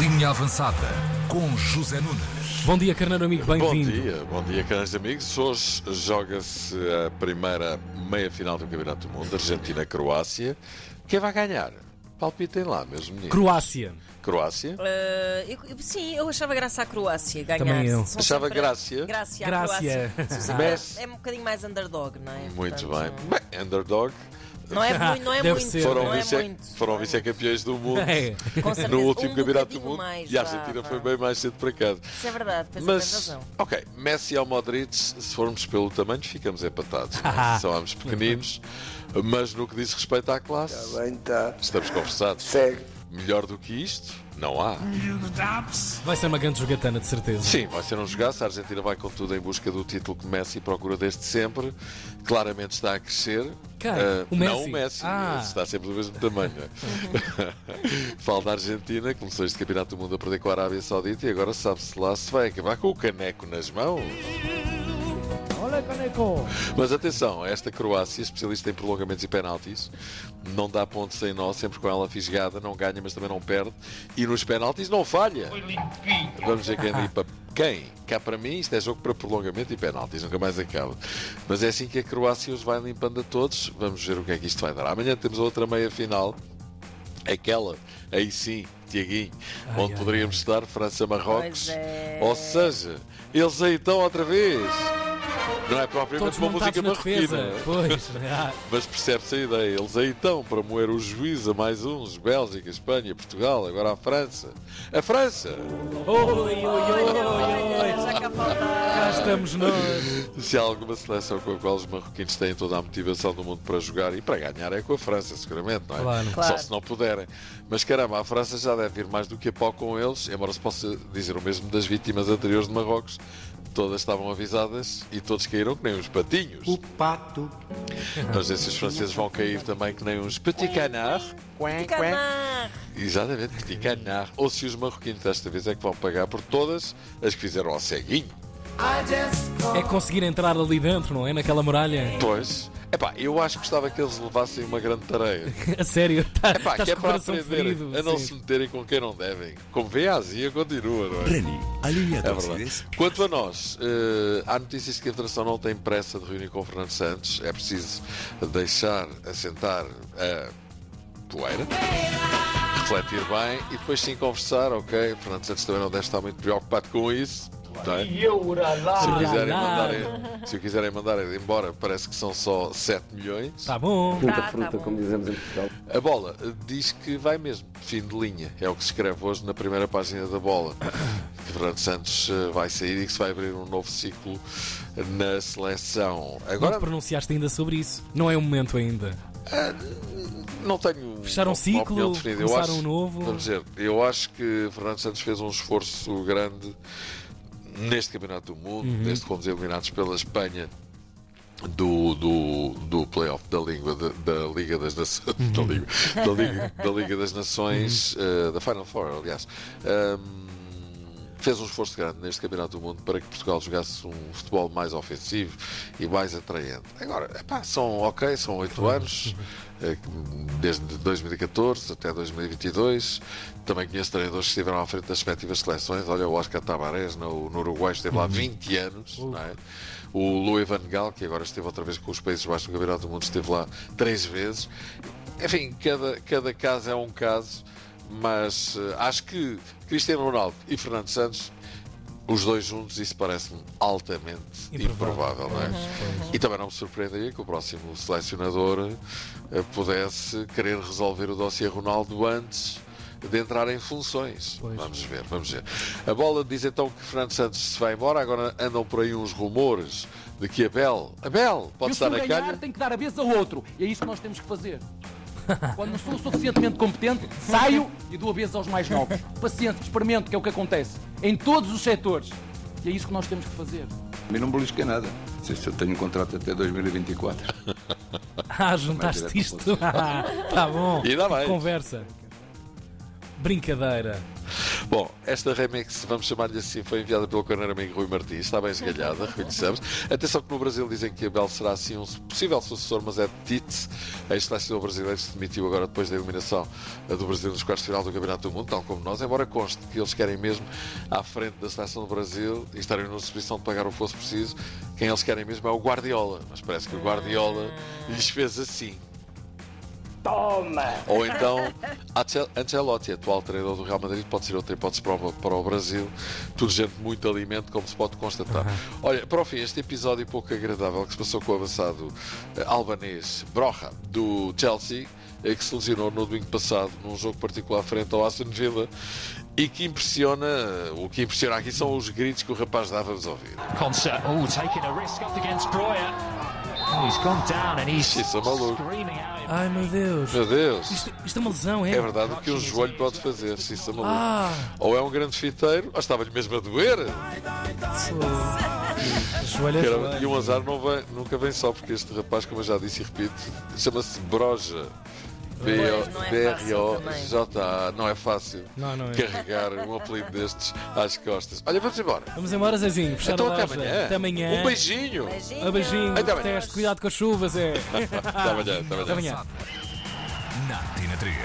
Linha Avançada com José Nunes. Bom dia, carneiro amigo, Bom bem-vindo. dia, bom dia, caros amigos. Hoje joga-se a primeira meia-final do Campeonato do Mundo, Argentina-Croácia. Quem vai ganhar? Palpitem lá, meus meninos. Croácia. Croácia? Ah, eu- eu- sim, eu achava graça a Croácia ganhar. Também eu. São Achava sempre- Grácia? Graça à. Croácia. É um bocadinho mais underdog, não é? Muito Portanto, bem. Bem, underdog. Não é, muito- não é Deve muito. ser. Foram, não é vice- muito. foram vice-campeões do mundo É. Com certeza, no último um Campeonato do Mundo mais, e a Argentina vá. foi bem mais cedo para casa. Isso é verdade, Mas, razão. ok, Messi ao Modric, se formos pelo tamanho, ficamos empatados. é? São ambos pequeninos, mas no que diz respeito à classe, Bem, tá. estamos conversados. Segue. Melhor do que isto, não há. Vai ser uma grande jogatana, de certeza. Sim, vai ser um jogaço. A Argentina vai, contudo, em busca do título que Messi procura desde sempre. Claramente está a crescer. Quem? Ah, O Não Messi? o Messi, Ah. está sempre do mesmo tamanho. Fala da Argentina, começou este Campeonato do Mundo a perder com a Arábia Saudita e agora sabe-se lá se vai acabar com o caneco nas mãos. Mas atenção, esta Croácia, especialista em prolongamentos e penaltis, não dá ponto sem nó, sempre com ela fisgada, não ganha, mas também não perde. E nos penaltis não falha. Vamos ver quem aí para quem? Cá para mim, isto é jogo para prolongamento e penaltis, nunca mais acaba. Mas é assim que a Croácia os vai limpando a todos. Vamos ver o que é que isto vai dar. Amanhã temos outra meia final. Aquela, aí sim, Tiaguinho, Ai, onde ai, poderíamos estar França-Marrocos. É. Ou seja, eles aí estão outra vez. Não é propriamente uma música marroquina. Pois. Ah, Mas percebe-se a ideia. Eles aí estão para moer o juiz a mais uns. Bélgica, Espanha, Portugal, agora a França. A França! Oi, oi, oi, oi. já cá. Cá estamos nós. Se há alguma seleção com a qual os marroquinos têm toda a motivação do mundo para jogar e para ganhar é com a França, seguramente, não é? Claro. Claro. Só se não puderem. Mas caramba, a França já deve ir mais do que a pau com eles, embora se possa dizer o mesmo das vítimas anteriores de Marrocos. Todas estavam avisadas e todos caíram que nem uns patinhos. Pato. Vamos ver se os franceses vão cair também que nem uns petit canards. Canar. Exatamente, petit canard. Ou se os marroquinos desta vez é que vão pagar por todas as que fizeram ao ceguinho. É conseguir entrar ali dentro, não é? Naquela muralha. Pois. Epá, eu acho que gostava que eles levassem uma grande tarefa. A sério. Tá, Epá, estás que é o para ferido. a não sim. se meterem com quem não devem. Como vê, a Azia continua, não é? Reni, É dos verdade. Quanto a nós, eh, há notícias de que a Federação não tem pressa de reunir com o Fernando Santos. É preciso deixar assentar a poeira, refletir bem e depois sim conversar. Ok, Fernando Santos também não deve estar muito preocupado com isso. Não é? Se quiserem mandar, se o quiserem mandar embora, parece que são só 7 milhões. Tá bom. Muita Tá, fruta, tá como dizemos em Portugal. A bola diz que vai mesmo, fim de linha. É o que se escreve hoje na primeira página da bola. Que Fernando Santos eh, vai sair e que se vai abrir um novo ciclo na seleção. Não Agora te pronunciaste ainda sobre isso. Não é o momento ainda. não tenho Fecharam uma- um ciclo, começaram acho, um novo. Vamos dizer, eu acho que Fernando Santos fez um esforço grande neste Campeonato do Mundo, Uhum. desde que fomos eliminados pela Espanha. Do, do, do playoff da, língua, da, da Liga das Nações da, Liga, da, Liga, da Liga das Nações eh, da Final Four, aliás Ahm, fez um esforço grande neste Campeonato do Mundo para que Portugal jogasse um futebol mais ofensivo e mais atraente. Agora, epá, são ok, são oito anos, eh, desde 2014 até 2022. Também conheço treinadores que estiveram à frente das respectivas seleções. Olha, o Oscar Tabarés no, no Uruguai esteve lá 20 anos, não é? O Louis Van Gaal, que agora esteve outra vez com os Países Baixos no Campeonato do Mundo, esteve lá três vezes. Enfim, cada, cada caso é um caso, mas eh, acho que Cristiano Ronaldo e Fernando Santos, os dois juntos, isso parece-me altamente Improvável. improvável, não é? E também não me surpreenderia que o próximo selecionador eh, pudesse querer resolver o dossiê Ronaldo antes de entrar em funções. Pois. Vamos ver, vamos ver. A bola diz então que Fernando Santos se vai embora, agora andam por aí uns rumores de que Abel, Abel, pode Eu estar na ganhar, calha. tenho que dar a vez a outro. E é isso que nós temos que fazer. Quando não sou suficientemente competente, saio e dou a vez aos mais novos. Paciente, experimento, que é o que acontece. Em todos os setores. E é isso que nós temos que fazer. A mim não belisca nada. Se eu tenho um contrato até 2024. Ah, juntaste direto isto. Ah, tá bom. E dá mais. Conversa. Brincadeira. Bom, esta remix, vamos chamar-lhe assim, foi enviada pelo carneiro amigo Rui Martins, está bem esgalhada, reconhecemos. Atenção que no Brasil dizem que a Bel será assim um possível sucessor, mas é de Tite, ex-selecionador brasileiro que se demitiu agora depois da eliminação do Brasil nos quartos de final do Campeonato do Mundo, tal como nós, embora conste que eles querem mesmo à frente da seleção do Brasil e estarem numa posição de pagar o que fosse preciso, quem eles querem mesmo é o Guardiola, mas parece que o Guardiola lhes fez assim. Ou então Ancel- Ancelotti, atual treinador do Real Madrid, pode ser outra hipótese para o, para o Brasil. Tudo gente muito alimento, como se pode constatar. Olha, para o fim, este episódio pouco agradável que se passou com o avançado eh, albanês Broja, do Chelsea, eh, que se lesionou no domingo passado num jogo particular frente ao Aston Villa e que impressiona, o que impressiona aqui são os gritos que o rapaz dá, vamos ouvir. Concert, oh, taking a risk up against Breuer. Isso é maluco. screaming out. Ai meu Deus. Meu Deus! Isto, isto é uma lesão, é? É verdade o que um joelho pode fazer, se isso é maluco. Ah, Ou é um grande fiteiro, ou estava-lhe mesmo a doer. joelho é e um azar não vem- nunca vem só, porque este rapaz, como eu já disse e repito, chama-se Broja. Não é fácil B-O-J-A. Não é fácil Não, não é. carregar um apelido destes às costas. Olha, vamos embora. Vamos embora, Zezinho. Fechar Então a até amanhã. Até amanhã. Um beijinho. Um beijinho. Até amanhã. Teste, cuidado com as chuvas, é. Até amanhã. Até amanhã. Até amanhã. Na Tina 3.